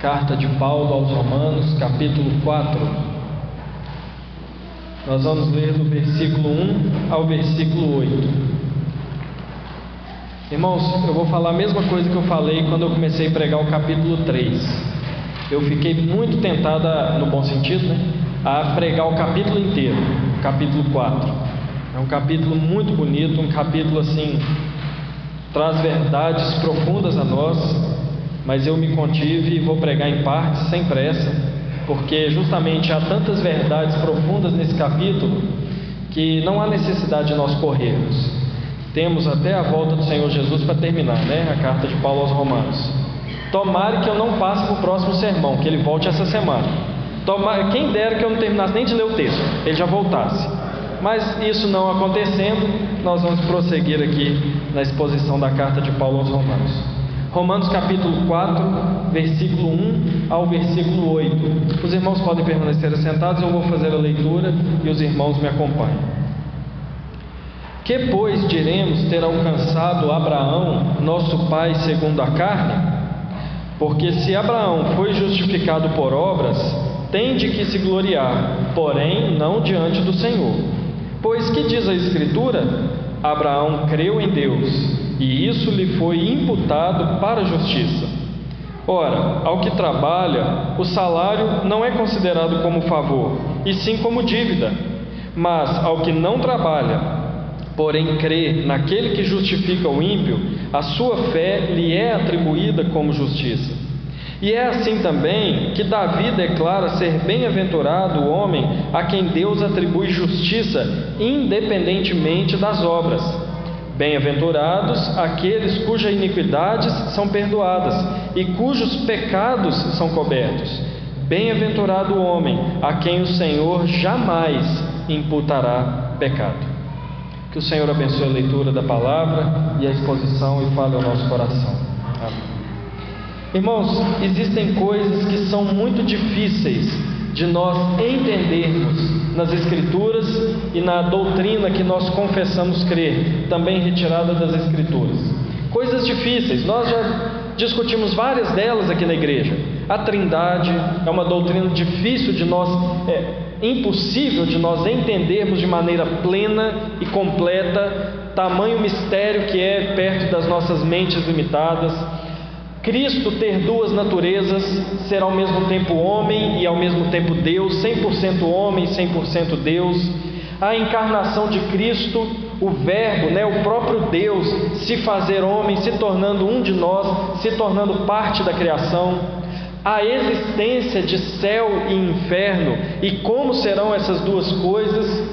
Carta de Paulo aos Romanos, capítulo 4. Nós vamos ler do versículo 1 ao versículo 8. Irmãos, eu vou falar a mesma coisa que eu falei quando eu comecei a pregar o capítulo 3. Eu fiquei muito tentada, no bom sentido, né, a pregar o capítulo inteiro, o capítulo 4. É um capítulo muito bonito, um capítulo assim, traz verdades profundas a nós, mas eu me contive e vou pregar em partes, sem pressa, porque justamente há tantas verdades profundas nesse capítulo que não há necessidade de nós corrermos. Temos até a volta do Senhor Jesus para terminar, né? A carta de Paulo aos Romanos. Tomare que eu não passe para o próximo sermão, que ele volte essa semana. Tomara, quem dera que eu não terminasse nem de ler o texto, ele já voltasse. Mas isso não acontecendo, nós vamos prosseguir aqui na exposição da carta de Paulo aos Romanos. Romanos capítulo 4, versículo 1 ao versículo 8. Os irmãos podem permanecer assentados, eu vou fazer a leitura e os irmãos me acompanham. Que, pois, diremos ter alcançado Abraão, nosso pai segundo a carne? Porque se Abraão foi justificado por obras, tem de que se gloriar, porém não diante do Senhor. Pois que diz a Escritura? Abraão creu em Deus e isso lhe foi imputado para a justiça. Ora, ao que trabalha, o salário não é considerado como favor, e sim como dívida. Mas ao que não trabalha, porém crê naquele que justifica o ímpio, a sua fé lhe é atribuída como justiça. E é assim também que Davi declara ser bem-aventurado o homem a quem Deus atribui justiça, independentemente das obras. Bem-aventurados aqueles cujas iniquidades são perdoadas e cujos pecados são cobertos. Bem-aventurado o homem a quem o Senhor jamais imputará pecado. Que o Senhor abençoe a leitura da palavra e a exposição e fale ao nosso coração. Amém. Irmãos, existem coisas que são muito difíceis de nós entendermos nas Escrituras e na doutrina que nós confessamos crer, também retirada das Escrituras. Coisas difíceis, nós já discutimos várias delas aqui na igreja. A Trindade é uma doutrina difícil de nós, é impossível de nós entendermos de maneira plena e completa, tamanho mistério que é perto das nossas mentes limitadas. Cristo ter duas naturezas, ser ao mesmo tempo homem e ao mesmo tempo Deus, 100% homem e 100% Deus. A encarnação de Cristo, o Verbo, né, o próprio Deus, se fazer homem, se tornando um de nós, se tornando parte da criação. A existência de céu e inferno e como serão essas duas coisas.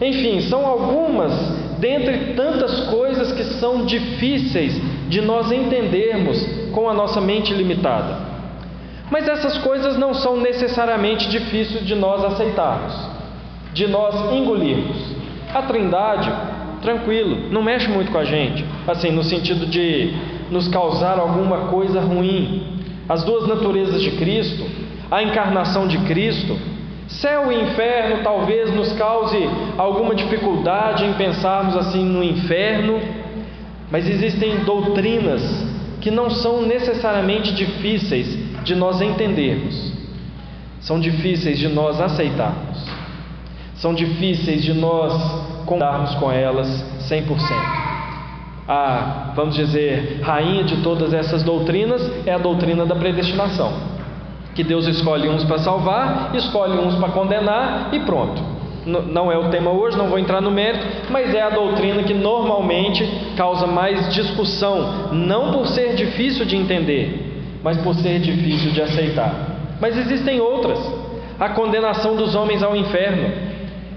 Enfim, são algumas dentre tantas coisas que são difíceis de nós entendermos com a nossa mente limitada. Mas essas coisas não são necessariamente difíceis de nós aceitarmos, de nós engolirmos. A Trindade, tranquilo, não mexe muito com a gente, assim, no sentido de nos causar alguma coisa ruim. As duas naturezas de Cristo, a encarnação de Cristo, céu e inferno talvez nos cause alguma dificuldade em pensarmos assim no inferno, mas existem doutrinas que não são necessariamente difíceis de nós entendermos, são difíceis de nós aceitarmos, são difíceis de nós concordarmos com elas 100%. A, vamos dizer, rainha de todas essas doutrinas é a doutrina da predestinação. Que Deus escolhe uns para salvar, escolhe uns para condenar e pronto não é o tema hoje, não vou entrar no mérito, mas é a doutrina que normalmente causa mais discussão, não por ser difícil de entender, mas por ser difícil de aceitar. Mas existem outras. A condenação dos homens ao inferno.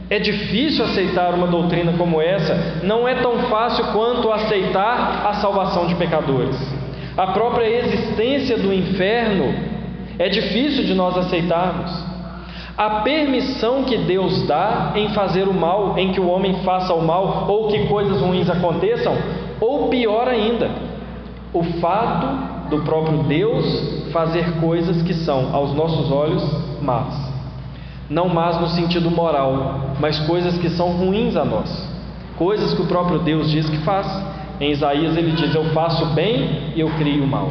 É difícil aceitar uma doutrina como essa, não é tão fácil quanto aceitar a salvação de pecadores. A própria existência do inferno é difícil de nós aceitarmos. A permissão que Deus dá em fazer o mal, em que o homem faça o mal ou que coisas ruins aconteçam, ou pior ainda, o fato do próprio Deus fazer coisas que são, aos nossos olhos, más. Não más no sentido moral, mas coisas que são ruins a nós. Coisas que o próprio Deus diz que faz. Em Isaías ele diz: Eu faço bem e eu crio mal.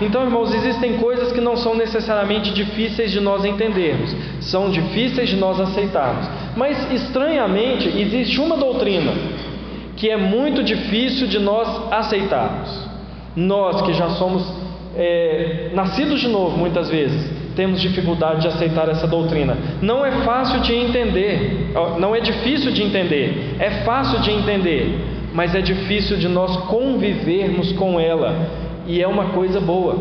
Então, irmãos, existem coisas que não são necessariamente difíceis de nós entendermos, são difíceis de nós aceitarmos. Mas, estranhamente, existe uma doutrina que é muito difícil de nós aceitarmos. Nós que já somos é, nascidos de novo, muitas vezes, temos dificuldade de aceitar essa doutrina. Não é fácil de entender, não é difícil de entender, é fácil de entender, mas é difícil de nós convivermos com ela, e é uma coisa boa.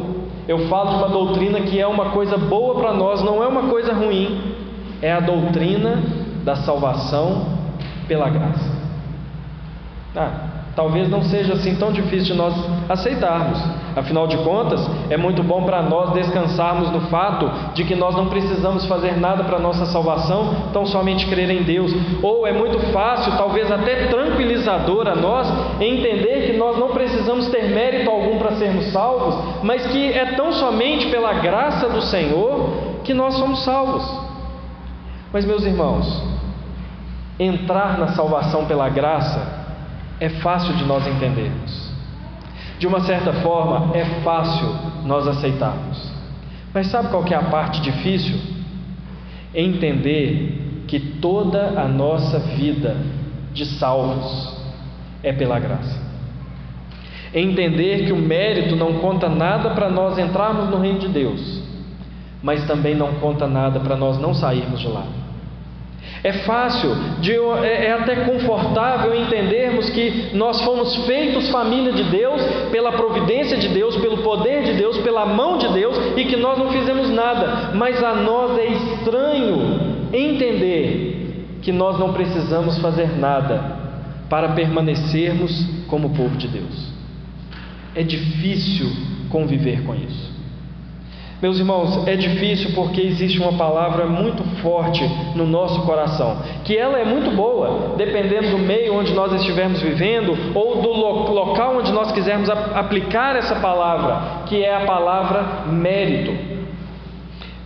Eu falo de uma doutrina que é uma coisa boa para nós, não é uma coisa ruim, é a doutrina da salvação pela graça. Ah, talvez não seja assim tão difícil de nós aceitarmos. Afinal de contas, é muito bom para nós descansarmos no fato de que nós não precisamos fazer nada para nossa salvação, tão somente crer em Deus. Ou é muito fácil, talvez até tranquilizador a nós, entender que nós não precisamos ter mérito algum para sermos salvos, mas que é tão somente pela graça do Senhor que nós somos salvos. Mas, meus irmãos, entrar na salvação pela graça é fácil de nós entendermos. De uma certa forma, é fácil nós aceitarmos. Mas sabe qual que é a parte difícil? Entender que toda a nossa vida de salvos é pela graça. Entender que o mérito não conta nada para nós entrarmos no reino de Deus, mas também não conta nada para nós não sairmos de lá. É fácil, de, é, é até confortável entendermos que nós fomos feitos família de Deus pela providência de Deus, pelo poder de Deus, pela mão de Deus e que nós não fizemos nada. Mas a nós é estranho entender que nós não precisamos fazer nada para permanecermos como povo de Deus. É difícil conviver com isso. Meus irmãos, é difícil porque existe uma palavra muito forte no nosso coração, que ela é muito boa, dependendo do meio onde nós estivermos vivendo ou do local onde nós quisermos aplicar essa palavra, que é a palavra mérito.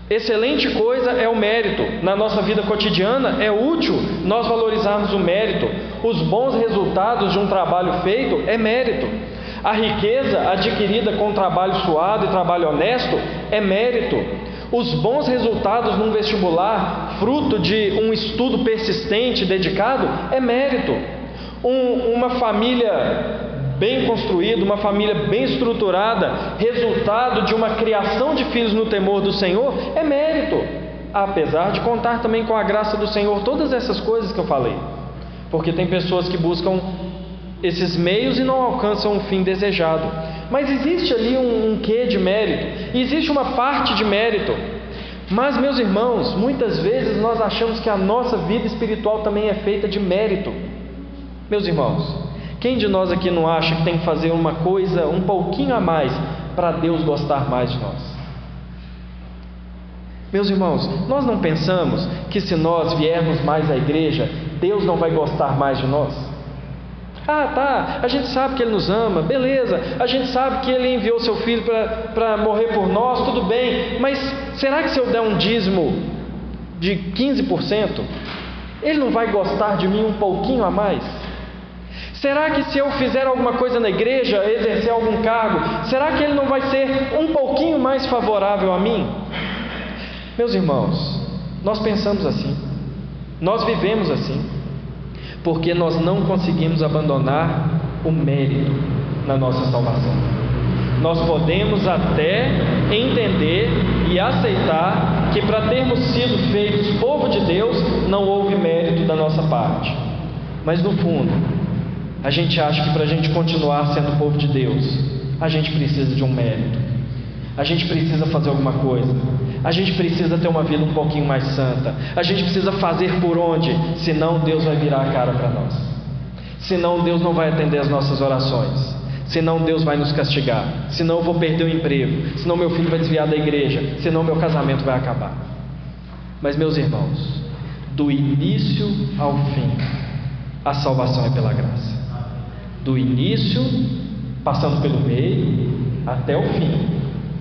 Excelente coisa é o mérito. Na nossa vida cotidiana é útil nós valorizarmos o mérito. Os bons resultados de um trabalho feito é mérito. A riqueza adquirida com trabalho suado e trabalho honesto é mérito. Os bons resultados num vestibular, fruto de um estudo persistente, dedicado, é mérito. Um, uma família bem construída, uma família bem estruturada, resultado de uma criação de filhos no temor do Senhor, é mérito. Apesar de contar também com a graça do Senhor, todas essas coisas que eu falei. Porque tem pessoas que buscam esses meios e não alcançam o fim desejado. Mas existe ali um, um quê de mérito, existe uma parte de mérito. Mas, meus irmãos, muitas vezes nós achamos que a nossa vida espiritual também é feita de mérito. Meus irmãos, quem de nós aqui não acha que tem que fazer uma coisa um pouquinho a mais para Deus gostar mais de nós? Meus irmãos, nós não pensamos que se nós viermos mais à igreja, Deus não vai gostar mais de nós? Ah, tá, a gente sabe que Ele nos ama, beleza, a gente sabe que Ele enviou seu filho para morrer por nós, tudo bem, mas será que se eu der um dízimo de 15%, Ele não vai gostar de mim um pouquinho a mais? Será que se eu fizer alguma coisa na igreja, exercer algum cargo, será que Ele não vai ser um pouquinho mais favorável a mim? Meus irmãos, nós pensamos assim, nós vivemos assim porque nós não conseguimos abandonar o mérito na nossa salvação. Nós podemos até entender e aceitar que para termos sido feitos povo de Deus, não houve mérito da nossa parte. Mas no fundo, a gente acha que para a gente continuar sendo povo de Deus, a gente precisa de um mérito. A gente precisa fazer alguma coisa. A gente precisa ter uma vida um pouquinho mais santa. A gente precisa fazer por onde? Senão Deus vai virar a cara para nós. Senão Deus não vai atender as nossas orações. Senão Deus vai nos castigar. Senão eu vou perder o emprego. Senão meu filho vai desviar da igreja. Senão meu casamento vai acabar. Mas meus irmãos, do início ao fim, a salvação é pela graça. Do início, passando pelo meio, até o fim,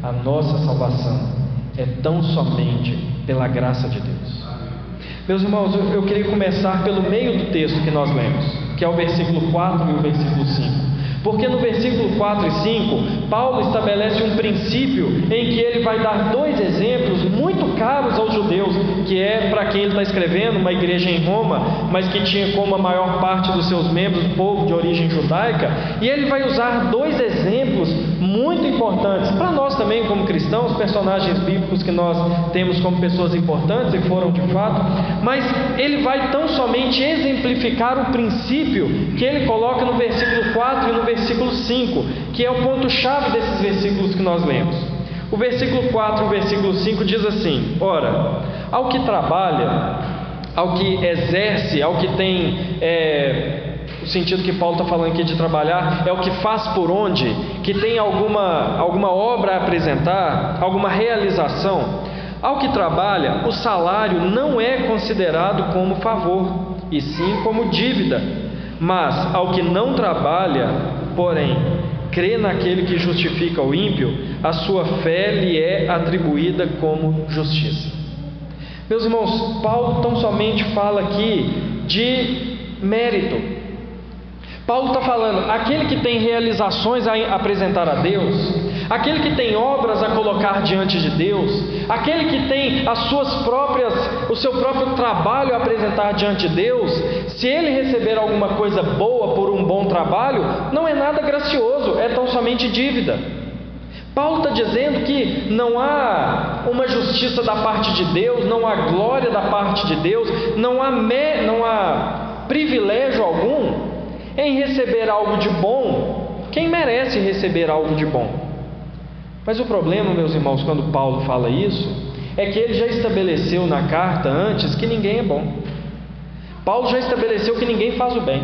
a nossa salvação é tão somente pela graça de Deus. Meus irmãos, eu, queria começar pelo meio do texto que nós lemos, que é o versículo 4 e o versículo 5. Porque no versículo 4 e 5, Paulo estabelece um princípio em que ele vai dar dois exemplos muito caros aos judeus, que é para quem ele está escrevendo, uma igreja em Roma, mas que tinha como a maior parte dos seus membros povo de origem judaica, e ele vai usar dois exemplos muito importantes para nós também, como cristãos, personagens bíblicos que nós temos como pessoas importantes e foram de fato, mas ele vai tão somente exemplificar o princípio que ele coloca no versículo 4 e no versículo 5, que é o ponto-chave desses versículos que nós lemos. O versículo 4 e o versículo 5 diz assim: Ora, ao que trabalha, ao que exerce, ao que tem é, o sentido que Paulo está falando aqui de trabalhar é o que faz por onde, que tem alguma, alguma obra a apresentar, alguma realização. Ao que trabalha, o salário não é considerado como favor, e sim como dívida. Mas ao que não trabalha, porém, crê naquele que justifica o ímpio, a sua fé lhe é atribuída como justiça. Meus irmãos, Paulo tão somente fala aqui de mérito, Paulo está falando: aquele que tem realizações a apresentar a Deus, aquele que tem obras a colocar diante de Deus, aquele que tem as suas próprias, o seu próprio trabalho a apresentar diante de Deus, se ele receber alguma coisa boa por um bom trabalho, não é nada gracioso, é tão somente dívida. Paulo está dizendo que não há uma justiça da parte de Deus, não há glória da parte de Deus, não há, me, não há privilégio algum em receber algo de bom, quem merece receber algo de bom? Mas o problema, meus irmãos, quando Paulo fala isso, é que ele já estabeleceu na carta antes que ninguém é bom. Paulo já estabeleceu que ninguém faz o bem.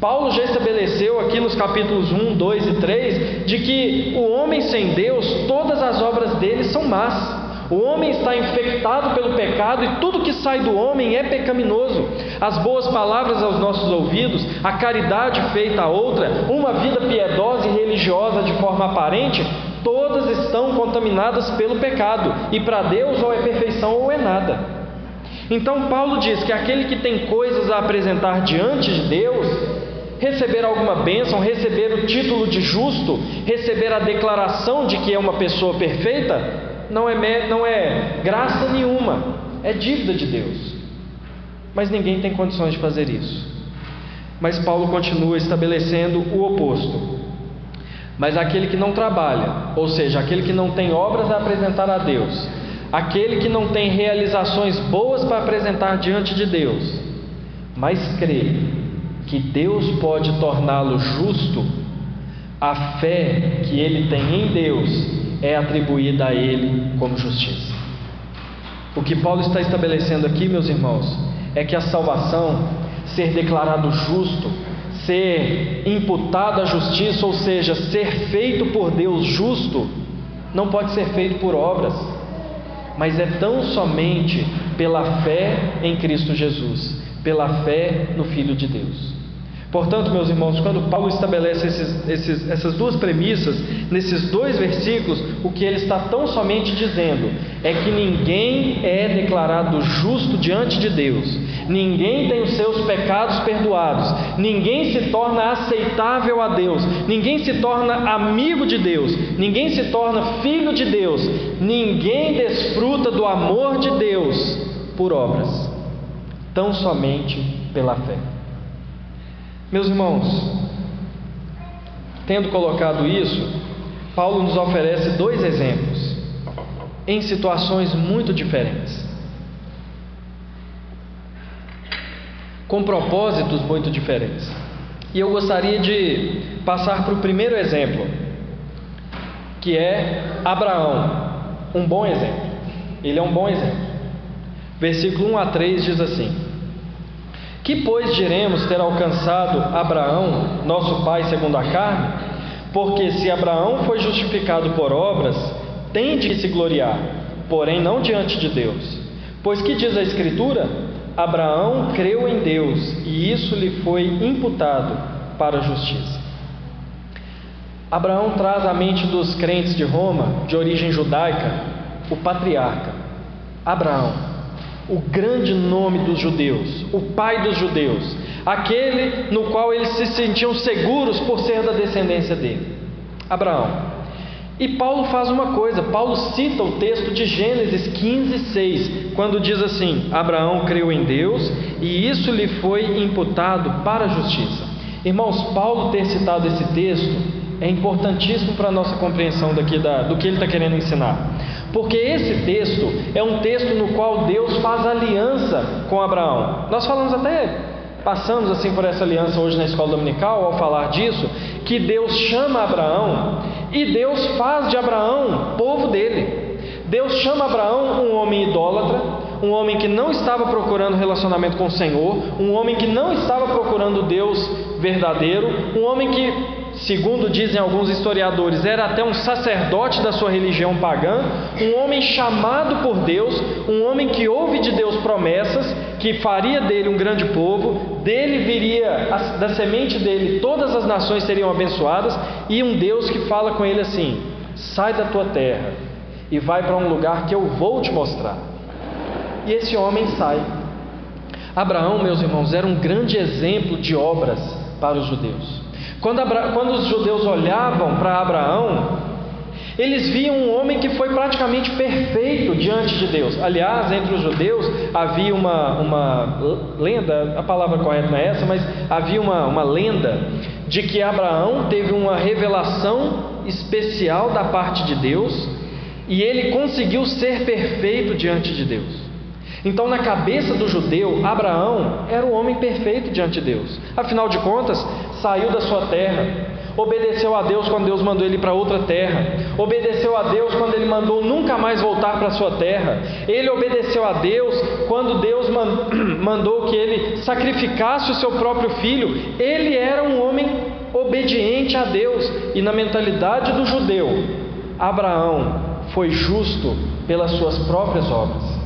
Paulo já estabeleceu aqui nos capítulos 1, 2 e 3 de que o homem sem Deus, todas as obras dele são más. O homem está infectado pelo pecado e tudo que sai do homem é pecaminoso. As boas palavras aos nossos ouvidos, a caridade feita a outra, uma vida piedosa e religiosa de forma aparente, todas estão contaminadas pelo pecado. E para Deus ou é perfeição ou é nada. Então Paulo diz que aquele que tem coisas a apresentar diante de Deus, receber alguma bênção, receber o título de justo, receber a declaração de que é uma pessoa perfeita, não é, não é graça nenhuma, é dívida de Deus. Mas ninguém tem condições de fazer isso. Mas Paulo continua estabelecendo o oposto. Mas aquele que não trabalha, ou seja, aquele que não tem obras a apresentar a Deus, aquele que não tem realizações boas para apresentar diante de Deus, mas crê que Deus pode torná-lo justo, a fé que ele tem em Deus é atribuída a ele como justiça. O que Paulo está estabelecendo aqui, meus irmãos, é que a salvação, ser declarado justo, ser imputado à justiça, ou seja, ser feito por Deus justo, não pode ser feito por obras, mas é tão somente pela fé em Cristo Jesus, pela fé no Filho de Deus. Portanto, meus irmãos, quando Paulo estabelece esses, esses, essas duas premissas, nesses dois versículos, o que ele está tão somente dizendo é que ninguém é declarado justo diante de Deus, ninguém tem os seus pecados perdoados, ninguém se torna aceitável a Deus, ninguém se torna amigo de Deus, ninguém se torna filho de Deus, ninguém desfruta do amor de Deus por obras, tão somente pela fé. Meus irmãos, tendo colocado isso, Paulo nos oferece dois exemplos em situações muito diferentes, com propósitos muito diferentes. E eu gostaria de passar para o primeiro exemplo, que é Abraão, um bom exemplo. Ele é um bom exemplo. Versículo 1 a 3 diz assim: que, pois, diremos ter alcançado Abraão, nosso pai segundo a carne? Porque se Abraão foi justificado por obras, tem de se gloriar, porém não diante de Deus. Pois que diz a Escritura? Abraão creu em Deus e isso lhe foi imputado para a justiça. Abraão traz à mente dos crentes de Roma, de origem judaica, o patriarca, Abraão o grande nome dos judeus, o pai dos judeus, aquele no qual eles se sentiam seguros por ser da descendência dele. Abraão. E Paulo faz uma coisa, Paulo cita o texto de Gênesis 15, 6, quando diz assim: Abraão creu em Deus e isso lhe foi imputado para a justiça. Irmãos, Paulo ter citado esse texto é importantíssimo para a nossa compreensão daqui da, do que ele está querendo ensinar. Porque esse texto é um texto no qual Deus faz aliança com Abraão. Nós falamos até, passamos assim por essa aliança hoje na escola dominical, ao falar disso, que Deus chama Abraão e Deus faz de Abraão povo dele. Deus chama Abraão um homem idólatra, um homem que não estava procurando relacionamento com o Senhor, um homem que não estava procurando Deus verdadeiro, um homem que segundo dizem alguns historiadores, era até um sacerdote da sua religião pagã, um homem chamado por Deus, um homem que ouve de Deus promessas, que faria dele um grande povo, dele viria, da semente dele, todas as nações seriam abençoadas, e um Deus que fala com ele assim: sai da tua terra e vai para um lugar que eu vou te mostrar. E esse homem sai. Abraão, meus irmãos, era um grande exemplo de obras para os judeus. Quando, Abra... Quando os judeus olhavam para Abraão, eles viam um homem que foi praticamente perfeito diante de Deus. Aliás, entre os judeus havia uma, uma lenda, a palavra correta não é essa, mas havia uma, uma lenda de que Abraão teve uma revelação especial da parte de Deus e ele conseguiu ser perfeito diante de Deus. Então, na cabeça do judeu, Abraão era o homem perfeito diante de Deus. Afinal de contas, saiu da sua terra, obedeceu a Deus quando Deus mandou ele para outra terra, obedeceu a Deus quando ele mandou nunca mais voltar para sua terra, ele obedeceu a Deus quando Deus mandou que ele sacrificasse o seu próprio filho, ele era um homem obediente a Deus, e na mentalidade do judeu, Abraão foi justo pelas suas próprias obras.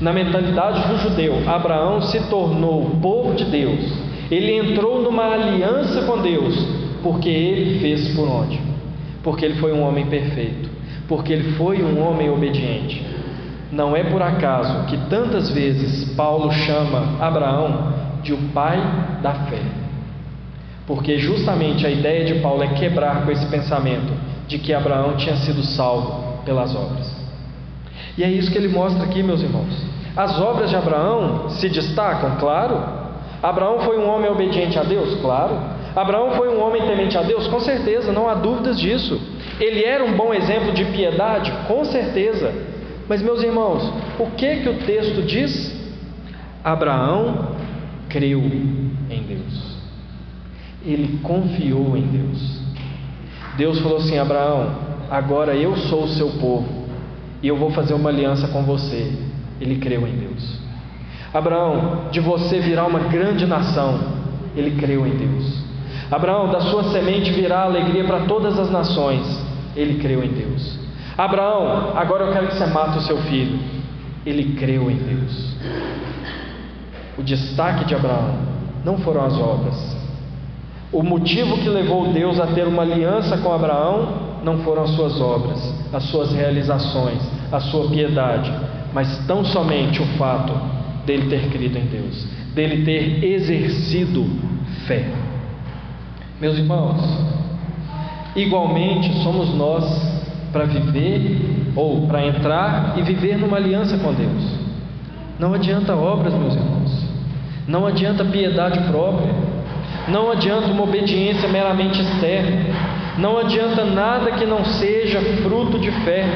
Na mentalidade do judeu, Abraão se tornou povo de Deus. Ele entrou numa aliança com Deus, porque ele fez por onde? Porque ele foi um homem perfeito, porque ele foi um homem obediente. Não é por acaso que tantas vezes Paulo chama Abraão de o pai da fé. Porque justamente a ideia de Paulo é quebrar com esse pensamento de que Abraão tinha sido salvo pelas obras. E é isso que ele mostra aqui, meus irmãos. As obras de Abraão se destacam, claro. Abraão foi um homem obediente a Deus, claro. Abraão foi um homem temente a Deus, com certeza, não há dúvidas disso. Ele era um bom exemplo de piedade, com certeza. Mas, meus irmãos, o que que o texto diz? Abraão creu em Deus. Ele confiou em Deus. Deus falou assim: Abraão, agora eu sou o seu povo e eu vou fazer uma aliança com você. Ele creu em Deus. Abraão, de você virá uma grande nação. Ele creu em Deus. Abraão, da sua semente virá alegria para todas as nações. Ele creu em Deus. Abraão, agora eu quero que você mate o seu filho. Ele creu em Deus. O destaque de Abraão não foram as obras. O motivo que levou Deus a ter uma aliança com Abraão não foram as suas obras, as suas realizações, a sua piedade, mas tão somente o fato dele ter crido em Deus, dele ter exercido fé. Meus irmãos, igualmente somos nós para viver ou para entrar e viver numa aliança com Deus. Não adianta obras, meus irmãos. Não adianta piedade própria. Não adianta uma obediência meramente externa. Não adianta nada que não seja fruto de fé.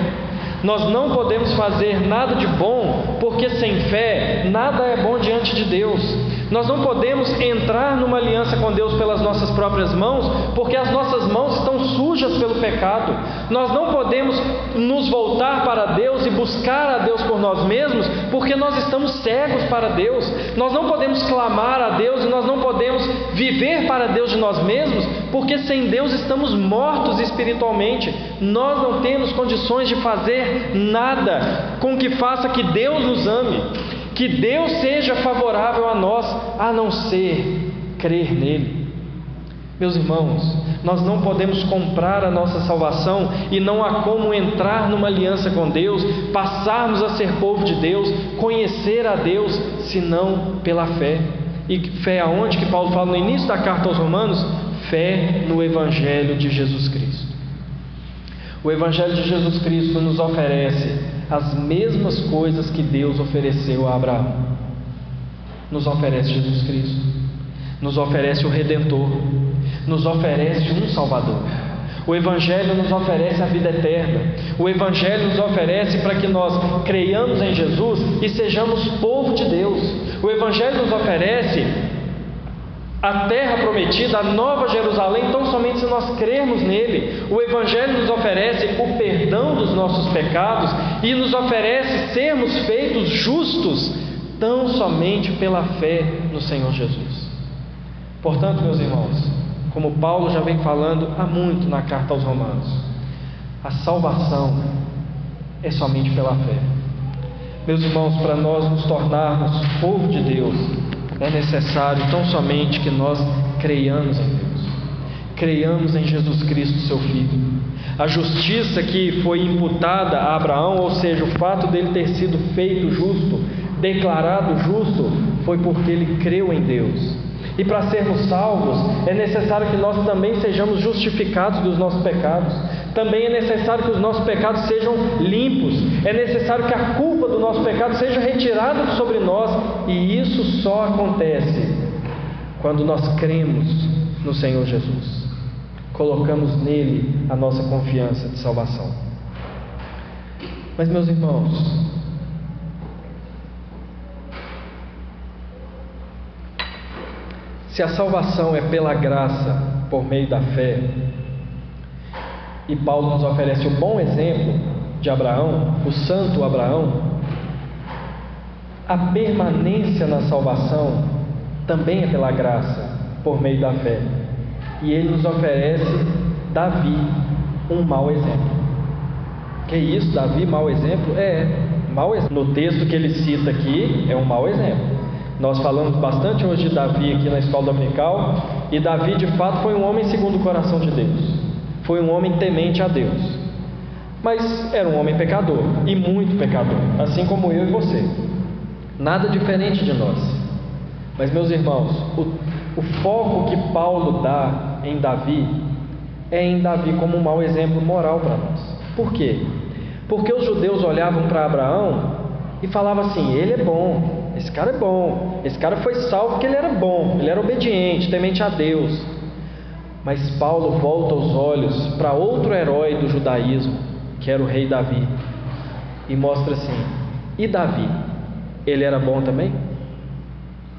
Nós não podemos fazer nada de bom, porque sem fé nada é bom diante de Deus. Nós não podemos entrar numa aliança com Deus pelas nossas próprias mãos, porque as nossas mãos estão sujas pelo pecado. Nós não podemos nos voltar para Deus e buscar a Deus por nós mesmos, porque nós estamos cegos para Deus. Nós não podemos clamar a Deus e nós não podemos viver para Deus de nós mesmos, porque sem Deus estamos mortos espiritualmente. Nós não temos condições de fazer nada com que faça que Deus nos ame que Deus seja favorável a nós, a não ser crer nele. Meus irmãos, nós não podemos comprar a nossa salvação e não há como entrar numa aliança com Deus, passarmos a ser povo de Deus, conhecer a Deus, senão pela fé. E fé aonde que Paulo fala no início da carta aos Romanos? Fé no Evangelho de Jesus Cristo. O Evangelho de Jesus Cristo nos oferece as mesmas coisas que Deus ofereceu a Abraão. Nos oferece Jesus Cristo, nos oferece o Redentor, nos oferece um Salvador. O Evangelho nos oferece a vida eterna. O Evangelho nos oferece para que nós creiamos em Jesus e sejamos povo de Deus. O Evangelho nos oferece a terra prometida, a nova Jerusalém, tão somente se nós crermos nele. O Evangelho nos oferece o perdão dos nossos pecados e nos oferece sermos feitos justos, tão somente pela fé no Senhor Jesus. Portanto, meus irmãos, como Paulo já vem falando há muito na carta aos Romanos, a salvação é somente pela fé. Meus irmãos, para nós nos tornarmos povo de Deus, é necessário tão somente que nós creiamos em Deus, creiamos em Jesus Cristo, seu Filho. A justiça que foi imputada a Abraão, ou seja, o fato dele ter sido feito justo, declarado justo, foi porque ele creu em Deus. E para sermos salvos, é necessário que nós também sejamos justificados dos nossos pecados. Também é necessário que os nossos pecados sejam limpos. É necessário que a culpa do nosso pecado seja retirada sobre nós. E isso só acontece quando nós cremos no Senhor Jesus. Colocamos nele a nossa confiança de salvação. Mas, meus irmãos, Se a salvação é pela graça, por meio da fé, e Paulo nos oferece o bom exemplo de Abraão, o santo Abraão, a permanência na salvação também é pela graça, por meio da fé. E ele nos oferece Davi, um mau exemplo. Que isso, Davi, mau exemplo? É, mau exemplo. No texto que ele cita aqui, é um mau exemplo. Nós falamos bastante hoje de Davi aqui na escola dominical, e Davi de fato foi um homem segundo o coração de Deus. Foi um homem temente a Deus. Mas era um homem pecador, e muito pecador, assim como eu e você. Nada diferente de nós. Mas, meus irmãos, o, o foco que Paulo dá em Davi é em Davi como um mau exemplo moral para nós. Por quê? Porque os judeus olhavam para Abraão e falavam assim: ele é bom, esse cara é bom. Esse cara foi salvo porque ele era bom, ele era obediente, temente a Deus. Mas Paulo volta os olhos para outro herói do judaísmo, que era o rei Davi, e mostra assim: e Davi? Ele era bom também?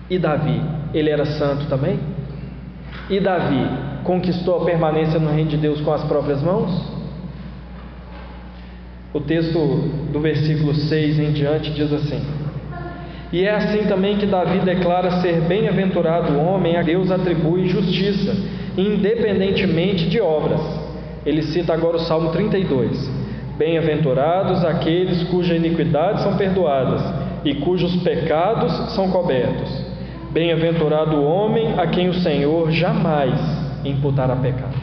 E Davi? Ele era santo também? E Davi conquistou a permanência no reino de Deus com as próprias mãos? O texto do versículo 6 em diante diz assim: e é assim também que Davi declara ser bem-aventurado o homem a Deus atribui justiça, independentemente de obras. Ele cita agora o Salmo 32. Bem-aventurados aqueles cujas iniquidades são perdoadas e cujos pecados são cobertos. Bem-aventurado o homem a quem o Senhor jamais imputará pecado.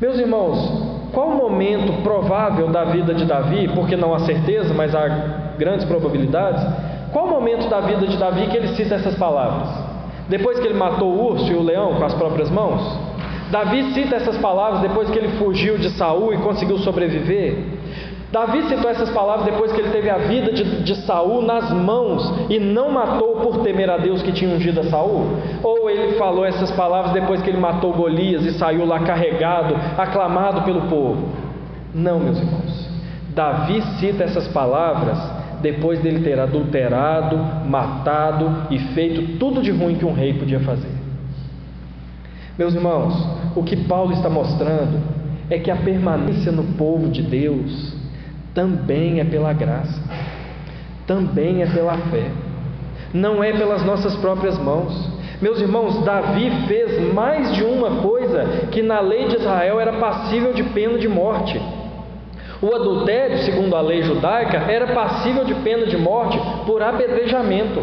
Meus irmãos, qual o momento provável da vida de Davi, porque não há certeza, mas há grandes probabilidades, qual momento da vida de Davi que ele cita essas palavras? Depois que ele matou o urso e o leão com as próprias mãos? Davi cita essas palavras depois que ele fugiu de Saul e conseguiu sobreviver? Davi citou essas palavras depois que ele teve a vida de, de, Saul nas mãos e não matou por temer a Deus que tinha ungido a Saul? Ou ele falou essas palavras depois que ele matou Golias e saiu lá carregado, aclamado pelo povo? Não, meus irmãos. Davi cita essas palavras depois dele ter adulterado, matado e feito tudo de ruim que um rei podia fazer. Meus irmãos, o que Paulo está mostrando é que a permanência no povo de Deus também é pela graça, também é pela fé, não é pelas nossas próprias mãos. Meus irmãos, Davi fez mais de uma coisa que na lei de Israel era passível de pena de morte. O adultério, segundo a lei judaica, era passível de pena de morte por apedrejamento.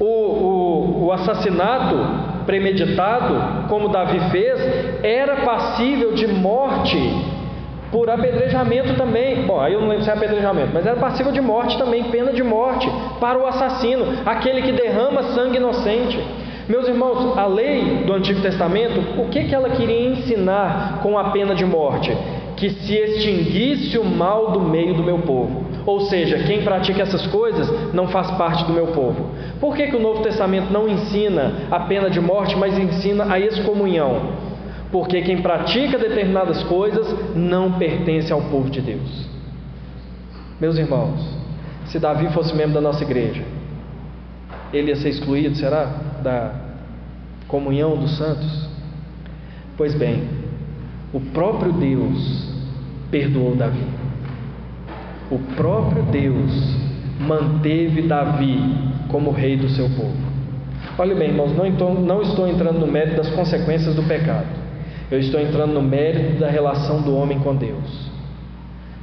O, o, o assassinato premeditado, como Davi fez, era passível de morte por apedrejamento também. Bom, aí eu não lembro se é apedrejamento, mas era passível de morte também, pena de morte para o assassino, aquele que derrama sangue inocente. Meus irmãos, a lei do Antigo Testamento, o que, que ela queria ensinar com a pena de morte? Que se extinguisse o mal do meio do meu povo. Ou seja, quem pratica essas coisas não faz parte do meu povo. Por que, que o Novo Testamento não ensina a pena de morte, mas ensina a excomunhão? Porque quem pratica determinadas coisas não pertence ao povo de Deus. Meus irmãos, se Davi fosse membro da nossa igreja, ele ia ser excluído, será? Da comunhão dos santos? Pois bem, o próprio Deus perdoou Davi. O próprio Deus manteve Davi como rei do seu povo. Olha bem, irmãos, não estou, não estou entrando no mérito das consequências do pecado. Eu estou entrando no mérito da relação do homem com Deus.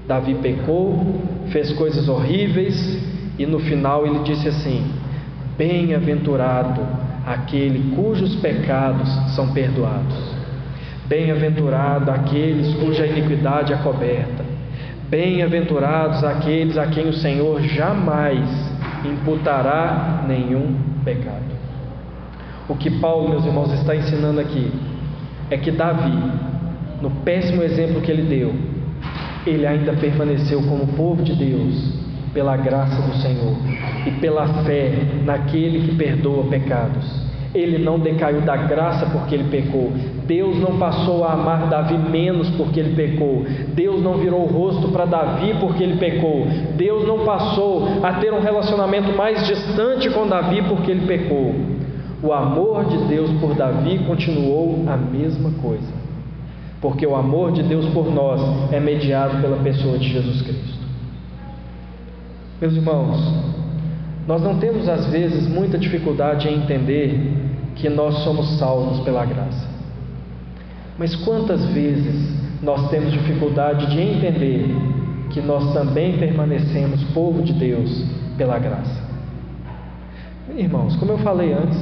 Davi pecou, fez coisas horríveis e no final ele disse assim: Bem-aventurado aquele cujos pecados são perdoados. Bem-aventurado aqueles cuja iniquidade é coberta. Bem-aventurados aqueles a quem o Senhor jamais imputará nenhum pecado. O que Paulo, meus irmãos, está ensinando aqui é que Davi, no péssimo exemplo que ele deu, ele ainda permaneceu como povo de Deus, pela graça do Senhor e pela fé naquele que perdoa pecados. Ele não decaiu da graça porque ele pecou. Deus não passou a amar Davi menos porque ele pecou. Deus não virou o rosto para Davi porque ele pecou. Deus não passou a ter um relacionamento mais distante com Davi porque ele pecou. O amor de Deus por Davi continuou a mesma coisa porque o amor de Deus por nós é mediado pela pessoa de Jesus Cristo. Meus irmãos, nós não temos às vezes muita dificuldade em entender que nós somos salvos pela graça. Mas quantas vezes nós temos dificuldade de entender que nós também permanecemos povo de Deus pela graça? Irmãos, como eu falei antes,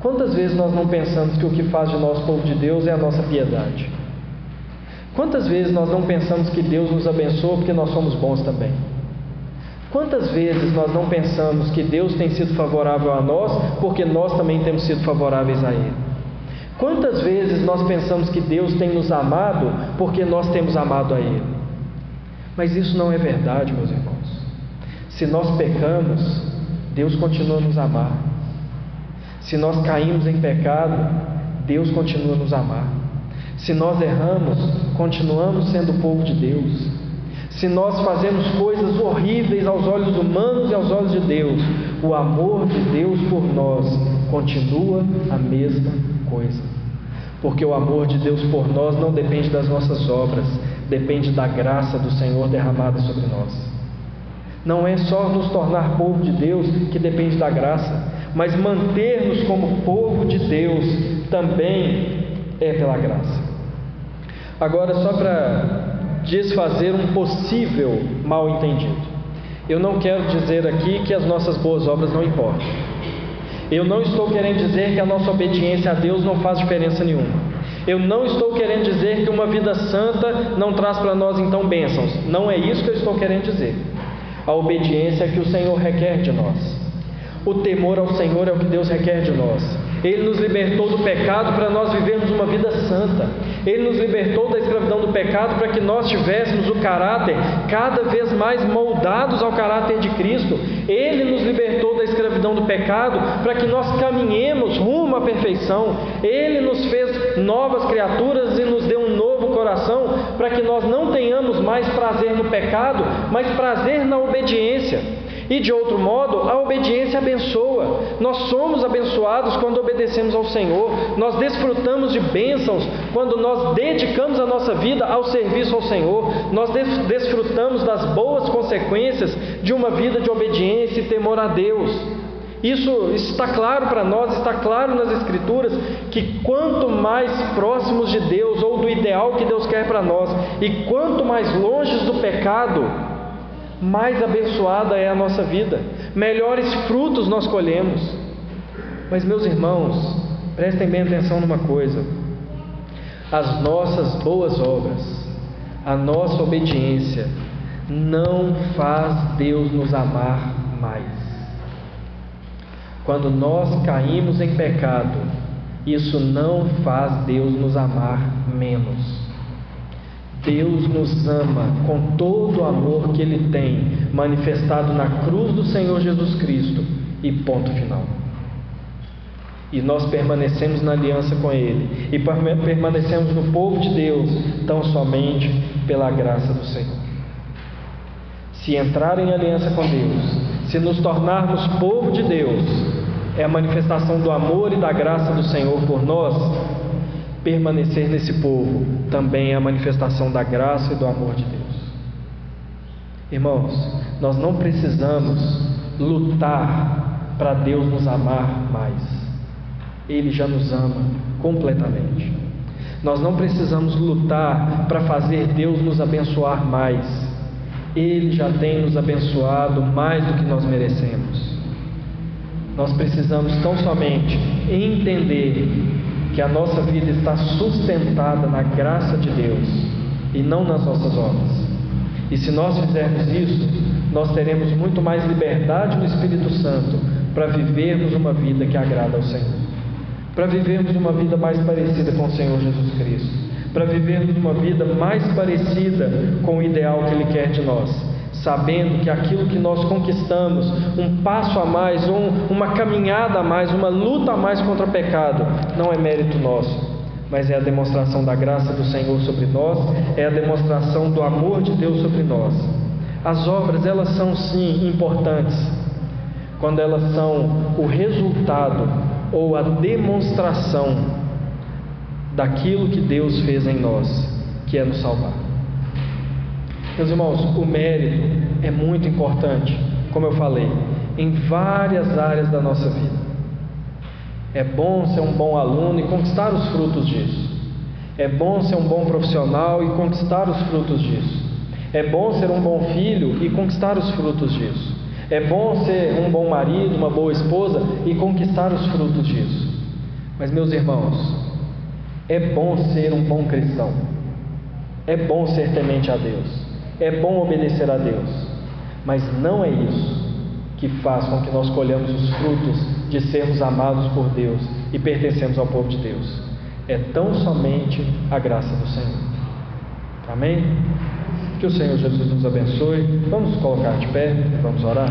quantas vezes nós não pensamos que o que faz de nós povo de Deus é a nossa piedade? Quantas vezes nós não pensamos que Deus nos abençoa porque nós somos bons também? Quantas vezes nós não pensamos que Deus tem sido favorável a nós porque nós também temos sido favoráveis a Ele? Quantas vezes nós pensamos que Deus tem nos amado porque nós temos amado a Ele? Mas isso não é verdade, meus irmãos. Se nós pecamos, Deus continua a nos amar. Se nós caímos em pecado, Deus continua a nos amar. Se nós erramos, continuamos sendo povo de Deus. Se nós fazemos coisas horríveis aos olhos humanos e aos olhos de Deus, o amor de Deus por nós continua a mesma coisa. Porque o amor de Deus por nós não depende das nossas obras, depende da graça do Senhor derramada sobre nós. Não é só nos tornar povo de Deus que depende da graça, mas manter-nos como povo de Deus também é pela graça. Agora, só para desfazer um possível mal entendido, eu não quero dizer aqui que as nossas boas obras não importam. Eu não estou querendo dizer que a nossa obediência a Deus não faz diferença nenhuma. Eu não estou querendo dizer que uma vida santa não traz para nós então bênçãos. Não é isso que eu estou querendo dizer. A obediência é que o Senhor requer de nós. O temor ao Senhor é o que Deus requer de nós. Ele nos libertou do pecado para nós vivermos uma vida santa. Ele nos libertou da escravidão do pecado para que nós tivéssemos o caráter cada vez mais moldados ao caráter de Cristo. Ele nos libertou da escravidão do pecado para que nós caminhemos rumo à perfeição. Ele nos fez novas criaturas e nos deu um novo coração para que nós não tenhamos mais prazer no pecado, mas prazer na obediência. E de outro modo, a obediência abençoa. Nós somos abençoados quando obedecemos ao Senhor. Nós desfrutamos de bênçãos quando nós dedicamos a nossa vida ao serviço ao Senhor. Nós desfrutamos das boas consequências de uma vida de obediência e temor a Deus. Isso está claro para nós, está claro nas Escrituras, que quanto mais próximos de Deus ou do ideal que Deus quer para nós, e quanto mais longe do pecado, mais abençoada é a nossa vida, melhores frutos nós colhemos. Mas, meus irmãos, prestem bem atenção numa coisa: as nossas boas obras, a nossa obediência, não faz Deus nos amar mais. Quando nós caímos em pecado, isso não faz Deus nos amar menos. Deus nos ama com todo o amor que Ele tem, manifestado na cruz do Senhor Jesus Cristo, e ponto final. E nós permanecemos na aliança com Ele, e permanecemos no povo de Deus, tão somente pela graça do Senhor. Se entrar em aliança com Deus, se nos tornarmos povo de Deus, é a manifestação do amor e da graça do Senhor por nós, permanecer nesse povo também é a manifestação da graça e do amor de Deus. Irmãos, nós não precisamos lutar para Deus nos amar mais. Ele já nos ama completamente. Nós não precisamos lutar para fazer Deus nos abençoar mais. Ele já tem nos abençoado mais do que nós merecemos. Nós precisamos tão somente entender que a nossa vida está sustentada na graça de Deus e não nas nossas obras. E se nós fizermos isso, nós teremos muito mais liberdade no Espírito Santo para vivermos uma vida que agrada ao Senhor, para vivermos uma vida mais parecida com o Senhor Jesus Cristo, para vivermos uma vida mais parecida com o ideal que Ele quer de nós sabendo que aquilo que nós conquistamos, um passo a mais, um, uma caminhada a mais, uma luta a mais contra o pecado, não é mérito nosso, mas é a demonstração da graça do Senhor sobre nós, é a demonstração do amor de Deus sobre nós. As obras, elas são sim importantes, quando elas são o resultado ou a demonstração daquilo que Deus fez em nós, que é nos salvar. Meus irmãos, o mérito é muito importante, como eu falei, em várias áreas da nossa vida. É bom ser um bom aluno e conquistar os frutos disso. É bom ser um bom profissional e conquistar os frutos disso. É bom ser um bom filho e conquistar os frutos disso. É bom ser um bom marido, uma boa esposa e conquistar os frutos disso. Mas, meus irmãos, é bom ser um bom cristão. É bom ser temente a Deus. É bom obedecer a Deus, mas não é isso que faz com que nós colhamos os frutos de sermos amados por Deus e pertencemos ao povo de Deus. É tão somente a graça do Senhor. Amém? Que o Senhor Jesus nos abençoe. Vamos colocar de pé, vamos orar.